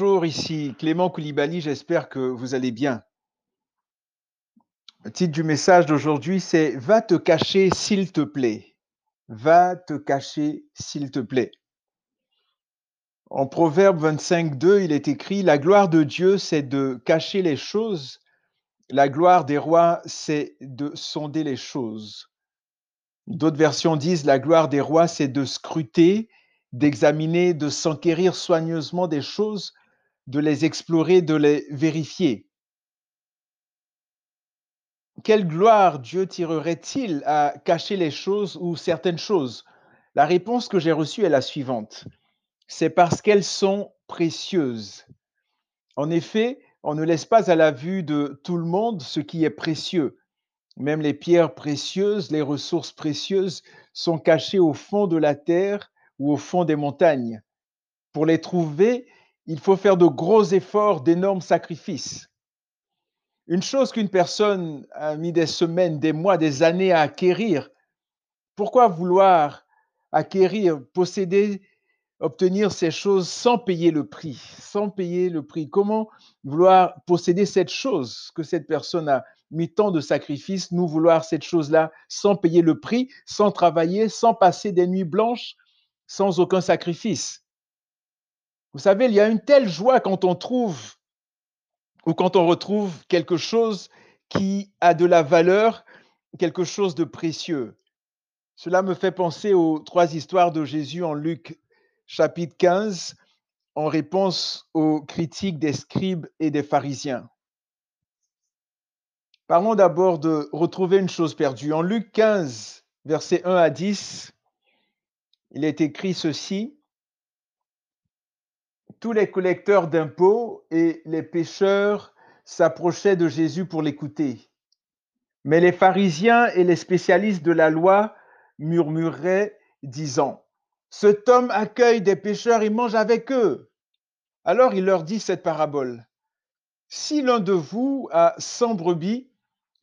Bonjour, ici Clément Koulibaly, j'espère que vous allez bien. Le titre du message d'aujourd'hui, c'est Va te cacher s'il te plaît. Va te cacher s'il te plaît. En Proverbe 25, 2, il est écrit La gloire de Dieu, c'est de cacher les choses. La gloire des rois, c'est de sonder les choses. D'autres versions disent La gloire des rois, c'est de scruter, d'examiner, de s'enquérir soigneusement des choses, de les explorer, de les vérifier. Quelle gloire Dieu tirerait-il à cacher les choses ou certaines choses? La réponse que j'ai reçue est la suivante. C'est parce qu'elles sont précieuses. En effet, on ne laisse pas à la vue de tout le monde ce qui est précieux. Même les pierres précieuses, les ressources précieuses sont cachées au fond de la terre ou au fond des montagnes. Pour les trouver, il faut faire de gros efforts, d'énormes sacrifices. Une chose qu'une personne a mis des semaines, des mois, des années à acquérir, pourquoi vouloir acquérir, posséder, obtenir ces choses sans payer le prix, sans payer le prix? Comment vouloir posséder cette chose que cette personne a mis tant de sacrifices, nous vouloir cette chose-là sans payer le prix, sans travailler, sans passer des nuits blanches, sans aucun sacrifice? Vous savez, il y a une telle joie quand on trouve ou quand on retrouve quelque chose qui a de la valeur, quelque chose de précieux. Cela me fait penser aux trois histoires de Jésus en Luc chapitre 15 en réponse aux critiques des scribes et des pharisiens. Parlons d'abord de retrouver une chose perdue. En Luc 15, versets 1 à 10, il est écrit ceci. Tous les collecteurs d'impôts et les pêcheurs s'approchaient de Jésus pour l'écouter. Mais les pharisiens et les spécialistes de la loi murmuraient, disant, Cet homme accueille des pêcheurs et mange avec eux. Alors il leur dit cette parabole. Si l'un de vous a cent brebis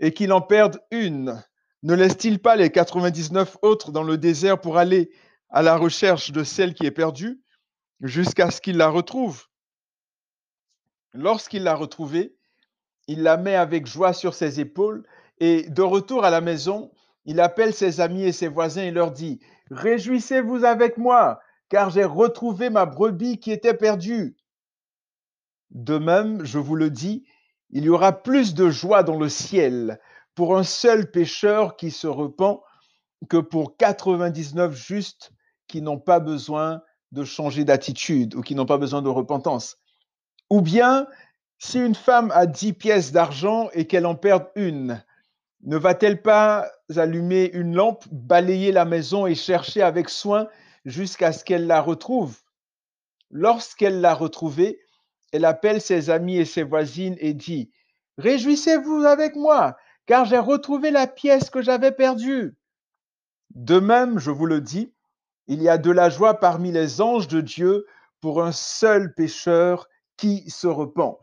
et qu'il en perde une, ne laisse-t-il pas les 99 autres dans le désert pour aller à la recherche de celle qui est perdue? Jusqu'à ce qu'il la retrouve. Lorsqu'il l'a retrouvée, il la met avec joie sur ses épaules et de retour à la maison, il appelle ses amis et ses voisins et leur dit, Réjouissez-vous avec moi, car j'ai retrouvé ma brebis qui était perdue. De même, je vous le dis, il y aura plus de joie dans le ciel pour un seul pécheur qui se repent que pour 99 justes qui n'ont pas besoin de changer d'attitude ou qui n'ont pas besoin de repentance. Ou bien, si une femme a 10 pièces d'argent et qu'elle en perd une, ne va-t-elle pas allumer une lampe, balayer la maison et chercher avec soin jusqu'à ce qu'elle la retrouve? Lorsqu'elle l'a retrouvée, elle appelle ses amis et ses voisines et dit, Réjouissez-vous avec moi, car j'ai retrouvé la pièce que j'avais perdue. De même, je vous le dis, il y a de la joie parmi les anges de Dieu pour un seul pécheur qui se repent.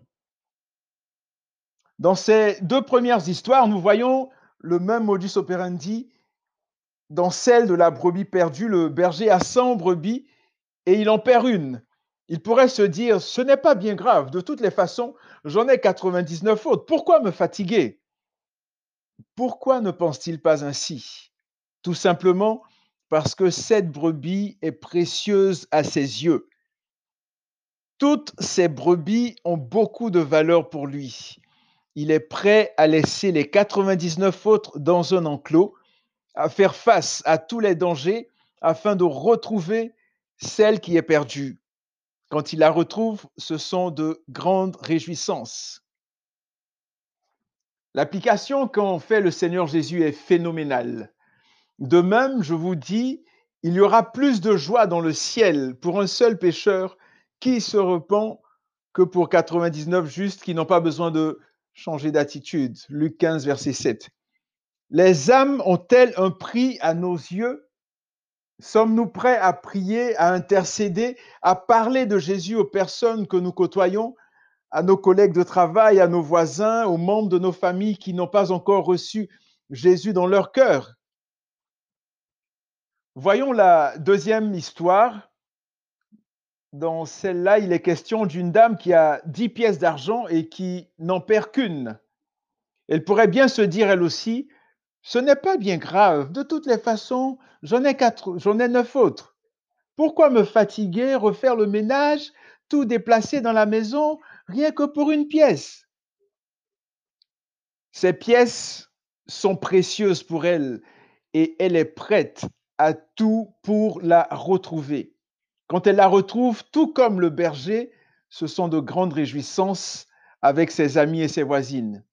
Dans ces deux premières histoires, nous voyons le même modus operandi. Dans celle de la brebis perdue, le berger a 100 brebis et il en perd une. Il pourrait se dire, ce n'est pas bien grave, de toutes les façons, j'en ai 99 autres, pourquoi me fatiguer? Pourquoi ne pense-t-il pas ainsi? Tout simplement parce que cette brebis est précieuse à ses yeux. Toutes ces brebis ont beaucoup de valeur pour lui. Il est prêt à laisser les 99 autres dans un enclos, à faire face à tous les dangers afin de retrouver celle qui est perdue. Quand il la retrouve, ce sont de grandes réjouissances. L'application qu'en fait le Seigneur Jésus est phénoménale. De même, je vous dis, il y aura plus de joie dans le ciel pour un seul pécheur qui se repent que pour 99 justes qui n'ont pas besoin de changer d'attitude. Luc 15, verset 7. Les âmes ont-elles un prix à nos yeux? Sommes-nous prêts à prier, à intercéder, à parler de Jésus aux personnes que nous côtoyons, à nos collègues de travail, à nos voisins, aux membres de nos familles qui n'ont pas encore reçu Jésus dans leur cœur? Voyons la deuxième histoire Dans celle-là, il est question d'une dame qui a 10 pièces d'argent et qui n'en perd qu'une. Elle pourrait bien se dire elle aussi, ce n'est pas bien grave, de toutes les façons, j'en ai quatre, j'en ai neuf autres. Pourquoi me fatiguer, refaire le ménage, tout déplacer dans la maison, rien que pour une pièce Ces pièces sont précieuses pour elle et elle est prête à tout pour la retrouver. Quand elle la retrouve, tout comme le berger, ce sont de grandes réjouissances avec ses amis et ses voisines.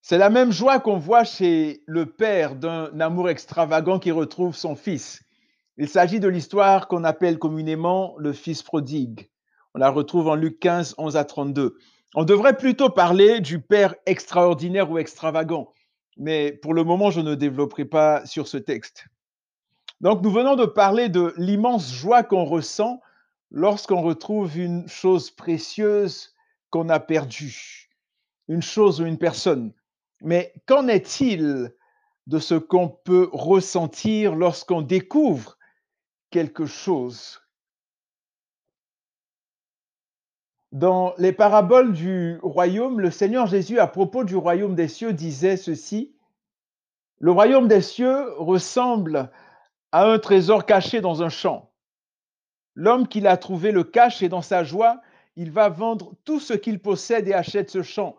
C'est la même joie qu'on voit chez le père d'un amour extravagant qui retrouve son fils. Il s'agit de l'histoire qu'on appelle communément le fils prodigue. On la retrouve en Luc 15, 11 à 32. On devrait plutôt parler du père extraordinaire ou extravagant, mais pour le moment, je ne développerai pas sur ce texte. Donc, nous venons de parler de l'immense joie qu'on ressent lorsqu'on retrouve une chose précieuse qu'on a perdue, une chose ou une personne. Mais qu'en est-il de ce qu'on peut ressentir lorsqu'on découvre quelque chose Dans les paraboles du royaume, le Seigneur Jésus, à propos du royaume des cieux, disait ceci. Le royaume des cieux ressemble à un trésor caché dans un champ. L'homme qui l'a trouvé le cache et dans sa joie, il va vendre tout ce qu'il possède et achète ce champ.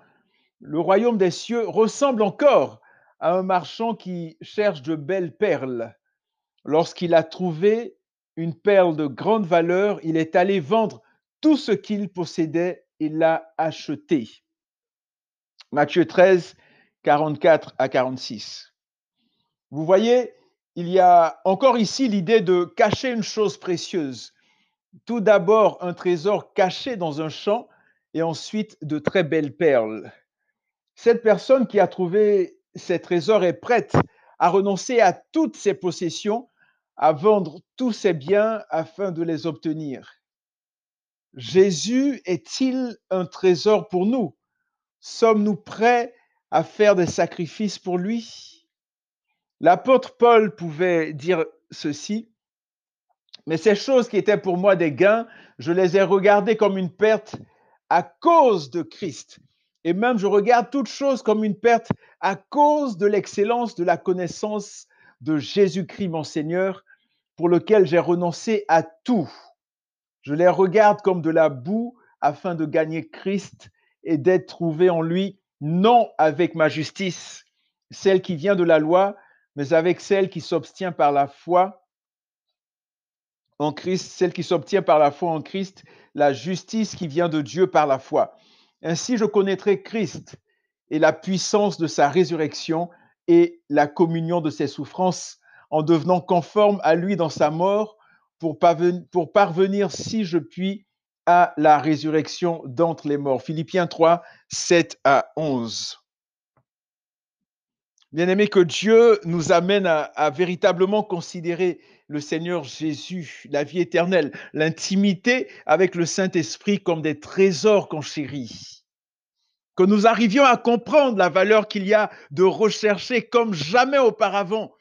Le royaume des cieux ressemble encore à un marchand qui cherche de belles perles. Lorsqu'il a trouvé une perle de grande valeur, il est allé vendre tout ce qu'il possédait et l'a acheté. Matthieu 13, 44 à 46. Vous voyez, il y a encore ici l'idée de cacher une chose précieuse. Tout d'abord, un trésor caché dans un champ et ensuite de très belles perles. Cette personne qui a trouvé ces trésors est prête à renoncer à toutes ses possessions, à vendre tous ses biens afin de les obtenir. Jésus est-il un trésor pour nous? Sommes-nous prêts à faire des sacrifices pour lui? L'apôtre Paul pouvait dire ceci, mais ces choses qui étaient pour moi des gains, je les ai regardées comme une perte à cause de Christ. Et même je regarde toutes choses comme une perte à cause de l'excellence de la connaissance de Jésus-Christ, mon Seigneur, pour lequel j'ai renoncé à tout. Je les regarde comme de la boue afin de gagner Christ et d'être trouvé en lui, non avec ma justice, celle qui vient de la loi, mais avec celle qui s'obtient par la foi en Christ, celle qui s'obtient par la foi en Christ, la justice qui vient de Dieu par la foi. Ainsi, je connaîtrai Christ et la puissance de sa résurrection et la communion de ses souffrances en devenant conforme à lui dans sa mort pour parvenir, si je puis, à la résurrection d'entre les morts. Philippiens 3, 7 à 11. Bien aimé, que Dieu nous amène à, véritablement considérer le Seigneur Jésus, la vie éternelle, l'intimité avec le Saint-Esprit comme des trésors qu'on chérit. Que nous arrivions à comprendre la valeur qu'il y a de rechercher comme jamais auparavant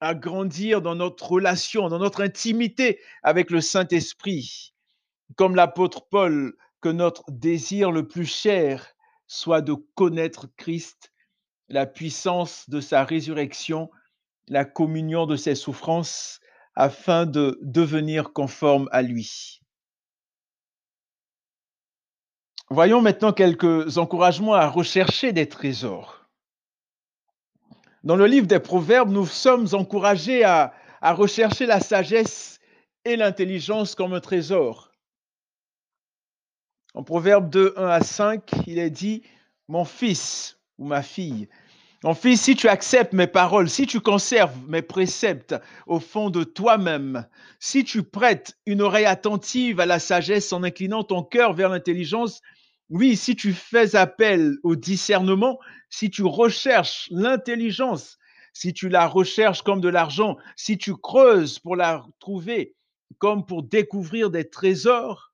à grandir dans notre relation, dans notre intimité avec le Saint-Esprit. Comme l'apôtre Paul, que notre désir le plus cher soit de connaître Christ la puissance de sa résurrection, la communion de ses souffrances, afin de devenir conforme à lui. Voyons maintenant quelques encouragements à rechercher des trésors. Dans le livre des Proverbes, nous sommes encouragés à, rechercher la sagesse et l'intelligence comme un trésor. En Proverbe 2, 1 à 5, il est dit, Mon fils, ou ma fille. Mon fils, si tu acceptes mes paroles, si tu conserves mes préceptes au fond de toi-même, si tu prêtes une oreille attentive à la sagesse en inclinant ton cœur vers l'intelligence, oui, si tu fais appel au discernement, si tu recherches l'intelligence, si tu la recherches comme de l'argent, si tu creuses pour la trouver comme pour découvrir des trésors,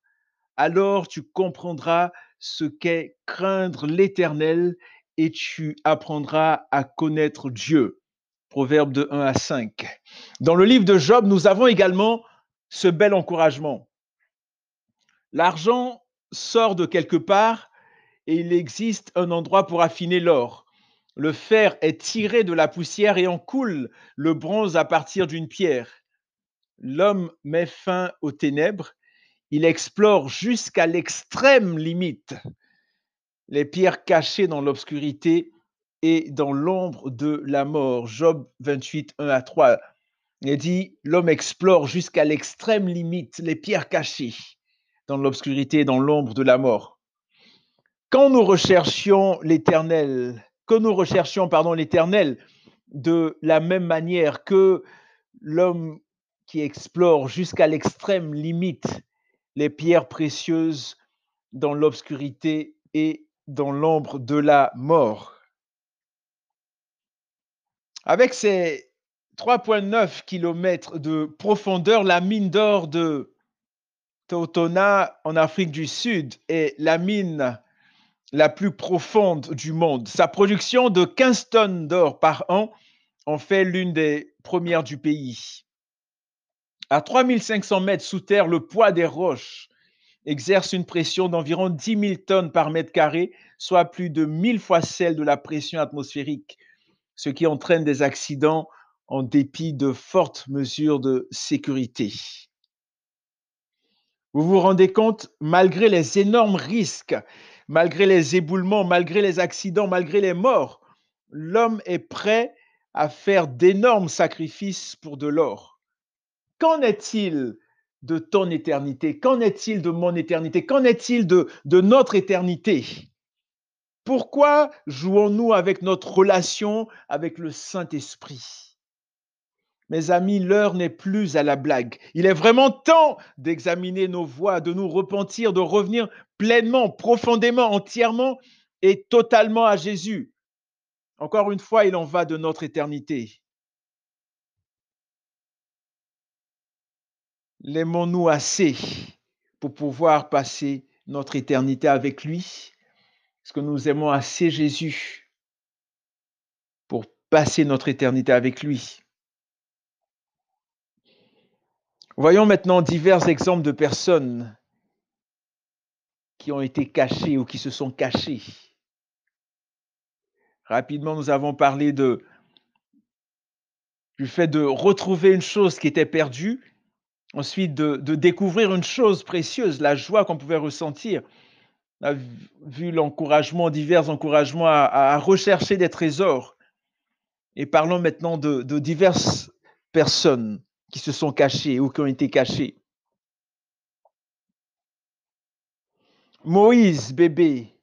alors tu comprendras ce qu'est craindre l'Éternel et tu apprendras à connaître Dieu. Proverbe de 1 à 5. Dans le livre de Job, nous avons également ce bel encouragement. L'argent sort de quelque part et il existe un endroit pour affiner l'or. Le fer est tiré de la poussière et en coule le bronze à partir d'une pierre. L'homme met fin aux ténèbres, il explore jusqu'à l'extrême limite les pierres cachées dans l'obscurité et dans l'ombre de la mort. Job 28, 1 à 3. Il dit, l'homme explore jusqu'à l'extrême limite les pierres cachées dans l'obscurité dans l'ombre de la mort. Quand nous recherchions l'éternel, que nous recherchions, pardon, l'éternel de la même manière que l'homme qui explore jusqu'à l'extrême limite les pierres précieuses dans l'obscurité et dans l'ombre de la mort. Avec ses 3,9 km de profondeur, la mine d'or de Tautona en Afrique du Sud est la mine la plus profonde du monde. Sa production de 15 tonnes d'or par an en fait l'une des premières du pays. À 3500 mètres sous terre, le poids des roches exerce une pression d'environ 10 000 tonnes par mètre carré, soit plus de 1000 fois celle de la pression atmosphérique, ce qui entraîne des accidents en dépit de fortes mesures de sécurité. Vous vous rendez compte, malgré les énormes risques, malgré les éboulements, malgré les accidents, malgré les morts, l'homme est prêt à faire d'énormes sacrifices pour de l'or. Qu'en est-il de ton éternité? Qu'en est-il de mon éternité? Qu'en est-il de, notre éternité? Pourquoi jouons-nous avec notre relation avec le Saint-Esprit? Mes amis, l'heure n'est plus à la blague. Il est vraiment temps d'examiner nos voies, de nous repentir, de revenir pleinement, profondément, entièrement et totalement à Jésus. Encore une fois, il en va de notre éternité. L'aimons-nous assez pour pouvoir passer notre éternité avec lui? Est-ce que nous aimons assez Jésus pour passer notre éternité avec lui? Voyons maintenant divers exemples de personnes qui ont été cachées ou qui se sont cachées. Rapidement, nous avons parlé du fait de retrouver une chose qui était perdue, ensuite de, découvrir une chose précieuse, la joie qu'on pouvait ressentir. On a vu l'encouragement, divers encouragements à, rechercher des trésors. Et parlons maintenant de diverses personnes qui se sont cachés ou qui ont été cachés. Moïse, bébé,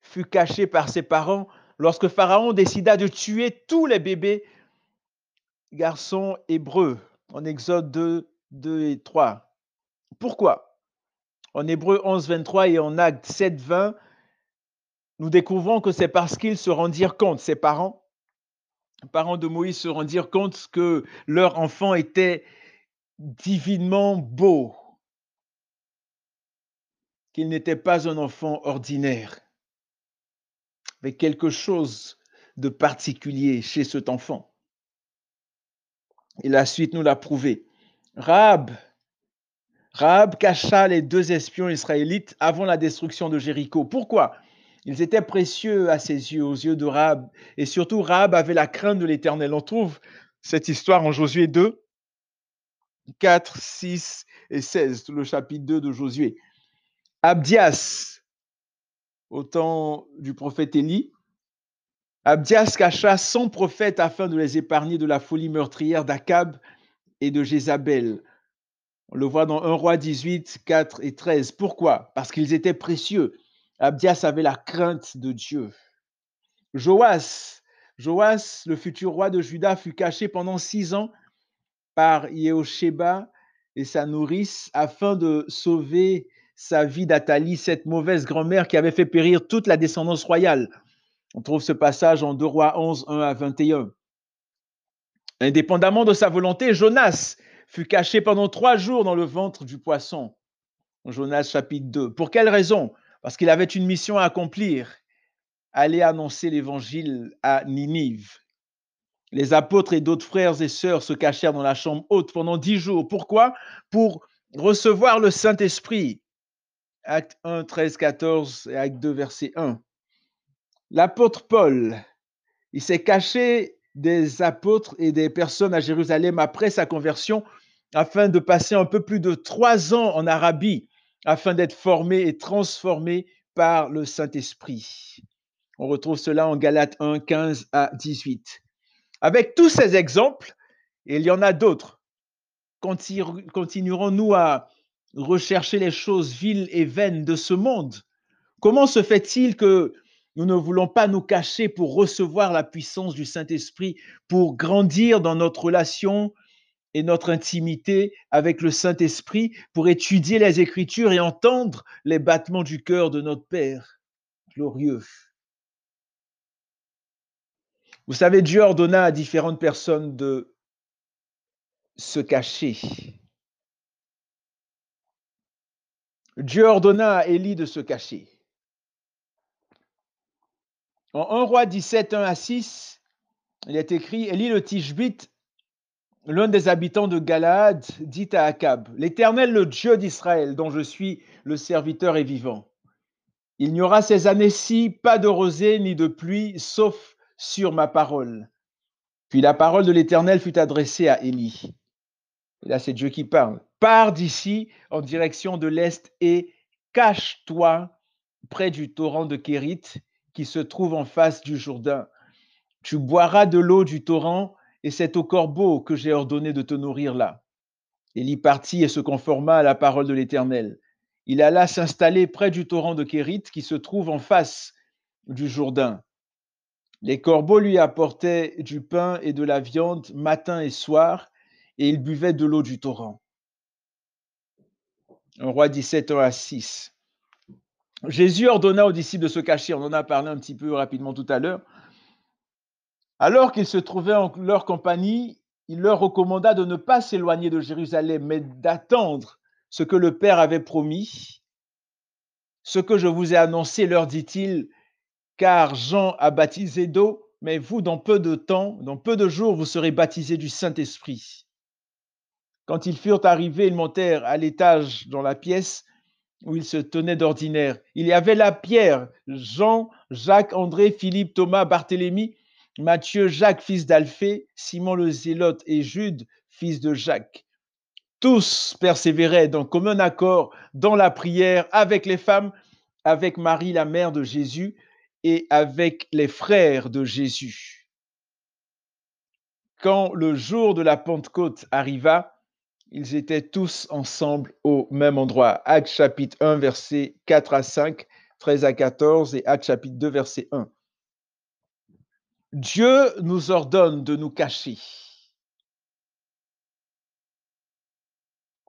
fut caché par ses parents lorsque Pharaon décida de tuer tous les bébés garçons hébreux en Exode 2, 2 et 3. Pourquoi? En Hébreu 11, 23 et en Acte 7, 20, nous découvrons que c'est parce qu'ils se rendirent compte, ses parents, parents de Moïse se rendirent compte que leur enfant était divinement beau, qu'il n'était pas un enfant ordinaire, mais quelque chose de particulier chez cet enfant. Et la suite nous l'a prouvé. Rahab, Rahab cacha les deux espions israélites avant la destruction de Jéricho. Pourquoi? Ils étaient précieux à ses yeux, aux yeux de Rahab. Et surtout, Rahab avait la crainte de l'Éternel. On trouve cette histoire en Josué 2, 4, 6 et 16, le chapitre 2 de Josué. Abdias, au temps du prophète Élie, Abdias cacha son prophète afin de les épargner de la folie meurtrière d'Akab et de Jézabel. On le voit dans 1 roi 18, 4 et 13. Pourquoi? Parce qu'ils étaient précieux. Abdias avait la crainte de Dieu. Joas, Joas, le futur roi de Juda, fut caché pendant six ans par Yehosheba et sa nourrice afin de sauver sa vie d'Athalie, cette mauvaise grand-mère qui avait fait périr toute la descendance royale. On trouve ce passage en 2 Rois 11, 1 à 21. Indépendamment de sa volonté, Jonas fut caché pendant trois jours dans le ventre du poisson. Jonas chapitre 2. Pour quelle raison? Parce qu'il avait une mission à accomplir, aller annoncer l'évangile à Ninive. Les apôtres et d'autres frères et sœurs se cachèrent dans la chambre haute pendant dix jours. Pourquoi? Pour recevoir le Saint-Esprit. Acte 1, 13, 14 et Acte 2, verset 1. L'apôtre Paul, il s'est caché des apôtres et des personnes à Jérusalem après sa conversion afin de passer un peu plus de trois ans en Arabie afin d'être formé et transformé par le Saint-Esprit. On retrouve cela en Galates 1, 15 à 18. Avec tous ces exemples, il y en a d'autres, continuerons-nous à rechercher les choses viles et vaines de ce monde Comment se fait-il que nous ne voulons pas nous cacher pour recevoir la puissance du Saint-Esprit, pour grandir dans notre relation et notre intimité avec le Saint-Esprit, pour étudier les Écritures et entendre les battements du cœur de notre Père glorieux. Vous savez, Dieu ordonna à différentes personnes de se cacher. Dieu ordonna à Élie de se cacher. En 1 roi 17, 1 à 6, il est écrit Élie le Tishbite, l'un des habitants de Galaad, dit à Akab L'Éternel, le Dieu d'Israël, dont je suis le serviteur est vivant. Il n'y aura ces années-ci pas de rosée ni de pluie, sauf sur ma parole. Puis la parole de l'Éternel fut adressée à Élie. Et là, c'est Dieu qui parle. Pars d'ici en direction de l'Est et cache-toi près du torrent de Kérit qui se trouve en face du Jourdain. Tu boiras de l'eau du torrent et c'est au corbeau que j'ai ordonné de te nourrir là. Élie partit et se conforma à la parole de l'Éternel. Il alla s'installer près du torrent de Kérit qui se trouve en face du Jourdain. Les corbeaux lui apportaient du pain et de la viande matin et soir, et il buvait de l'eau du torrent. Roi 17 à 6. Jésus ordonna aux disciples de se cacher, on en a parlé un petit peu rapidement tout à l'heure. Alors qu'ils se trouvaient en leur compagnie, il leur recommanda de ne pas s'éloigner de Jérusalem, mais d'attendre ce que le Père avait promis. Ce que je vous ai annoncé, leur dit-il, car Jean a baptisé d'eau, mais vous, dans peu de temps, dans peu de jours, vous serez baptisés du Saint-Esprit. Quand ils furent arrivés, ils montèrent à l'étage dans la pièce où ils se tenaient d'ordinaire. Il y avait là Pierre, Jean, Jacques, André, Philippe, Thomas, Barthélemy, Matthieu, Jacques, fils d'Alphée, Simon le Zélote et Jude, fils de Jacques. Tous persévéraient dans commun accord dans la prière avec les femmes, avec Marie, la mère de Jésus, et avec les frères de Jésus. Quand le jour de la Pentecôte arriva, ils étaient tous ensemble au même endroit. Acte chapitre 1, verset 4 à 5, 13 à 14 et Acte chapitre 2, verset 1. Dieu nous ordonne de nous cacher.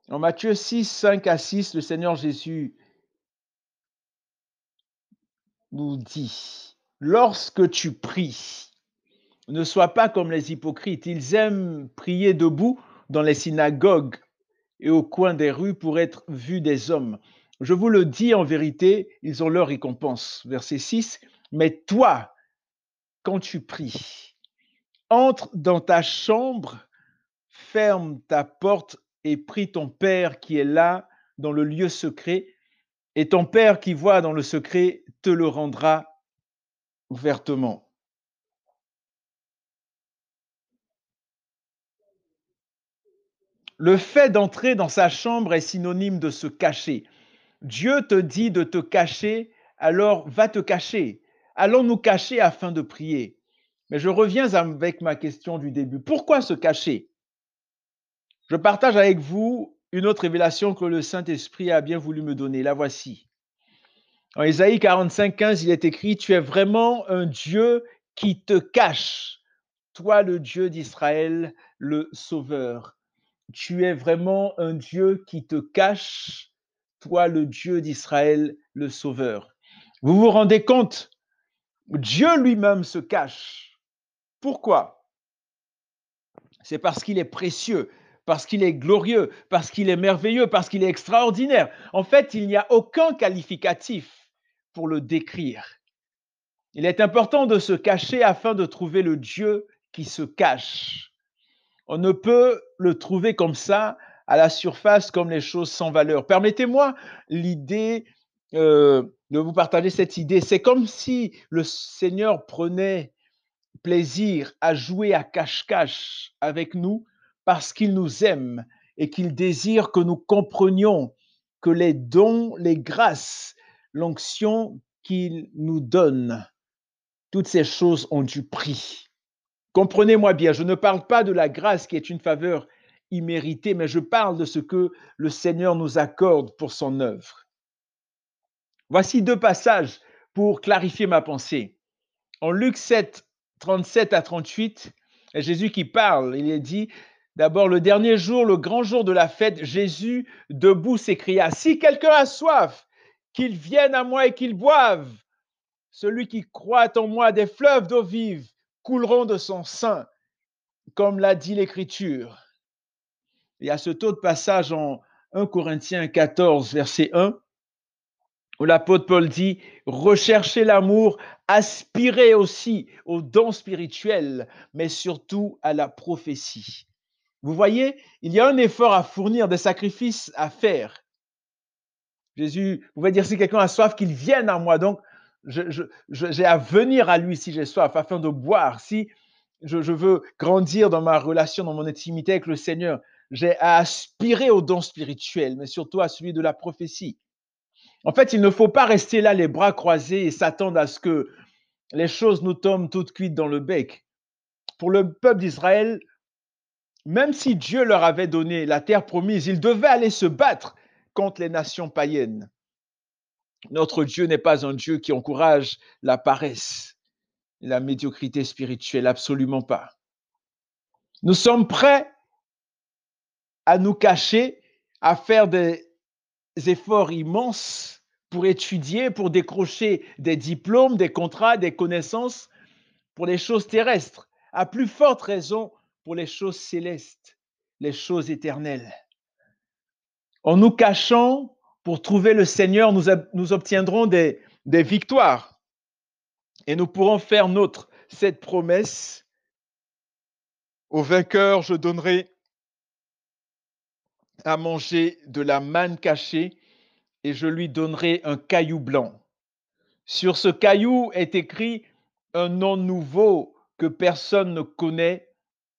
En Matthieu 6, 5 à 6, le Seigneur Jésus nous dit, lorsque tu pries, ne sois pas comme les hypocrites. Ils aiment prier debout dans les synagogues et au coin des rues pour être vus des hommes. Je vous le dis en vérité, ils ont leur récompense. Verset 6. Mais toi, quand tu pries, entre dans ta chambre, ferme ta porte et prie ton Père qui est là dans le lieu secret, et ton Père qui voit dans le secret te le rendra ouvertement. Le fait d'entrer dans sa chambre est synonyme de se cacher. Dieu te dit de te cacher, alors va te cacher. Allons nous cacher afin de prier. Mais je reviens avec ma question du début. Pourquoi se cacher? Je partage avec vous une autre révélation que le Saint-Esprit a bien voulu me donner. La voici. En Ésaïe 45, 15, il est écrit, Tu es vraiment un Dieu qui te cache, toi le Dieu d'Israël, le Sauveur. Tu es vraiment un Dieu qui te cache, toi le Dieu d'Israël, le Sauveur. Vous vous rendez compte Dieu lui-même se cache. Pourquoi? C'est parce qu'il est précieux, parce qu'il est glorieux, parce qu'il est merveilleux, parce qu'il est extraordinaire. En fait, il n'y a aucun qualificatif pour le décrire. Il est important de se cacher afin de trouver le Dieu qui se cache. On ne peut le trouver comme ça à la surface comme les choses sans valeur. Permettez-moi l'idée euh, de vous partager cette idée. C'est comme si le Seigneur prenait plaisir à jouer à cache-cache avec nous parce qu'il nous aime et qu'il désire que nous comprenions que les dons, les grâces, l'onction qu'il nous donne, toutes ces choses ont du prix. Comprenez-moi bien, je ne parle pas de la grâce qui est une faveur imméritée, mais je parle de ce que le Seigneur nous accorde pour son œuvre. Voici deux passages pour clarifier ma pensée. En Luc 7, 37 à 38, Jésus qui parle, il est dit, D'abord, le dernier jour, le grand jour de la fête, Jésus, debout, s'écria, Si quelqu'un a soif, qu'il vienne à moi et qu'il boive. Celui qui croit en moi, des fleuves d'eau vive couleront de son sein, comme l'a dit l'Écriture. Il y a ce taux de passage en 1 Corinthiens 14, verset 1, où l'apôtre Paul dit, recherchez l'amour, aspirez aussi aux dons spirituels, mais surtout à la prophétie. Vous voyez, il y a un effort à fournir, des sacrifices à faire. Jésus pouvait dire si quelqu'un a soif, qu'il vienne à moi. Donc, j'ai à venir à lui si j'ai soif, afin de boire. Si je, veux grandir dans ma relation, dans mon intimité avec le Seigneur, j'ai à aspirer au don spirituel, mais surtout à celui de la prophétie. En fait, il ne faut pas rester là les bras croisés et s'attendre à ce que les choses nous tombent toutes cuites dans le bec. Pour le peuple d'Israël, même si Dieu leur avait donné la terre promise, ils devaient aller se battre contre les nations païennes. Notre Dieu n'est pas un Dieu qui encourage la paresse, la médiocrité spirituelle, absolument pas. Nous sommes prêts à nous cacher, à faire des efforts immenses pour étudier, pour décrocher des diplômes, des contrats, des connaissances pour les choses terrestres. À plus forte raison pour les choses célestes, les choses éternelles. En nous cachant pour trouver le Seigneur, nous, obtiendrons des, victoires et nous pourrons faire notre cette promesse. Au vainqueur, je donnerai à manger de la manne cachée et je lui donnerai un caillou blanc. Sur ce caillou est écrit un nom nouveau que personne ne connaît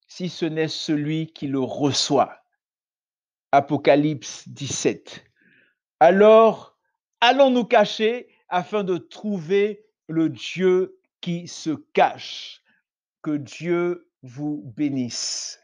si ce n'est celui qui le reçoit. Apocalypse 17. Alors, allons nous cacher afin de trouver le Dieu qui se cache. Que Dieu vous bénisse.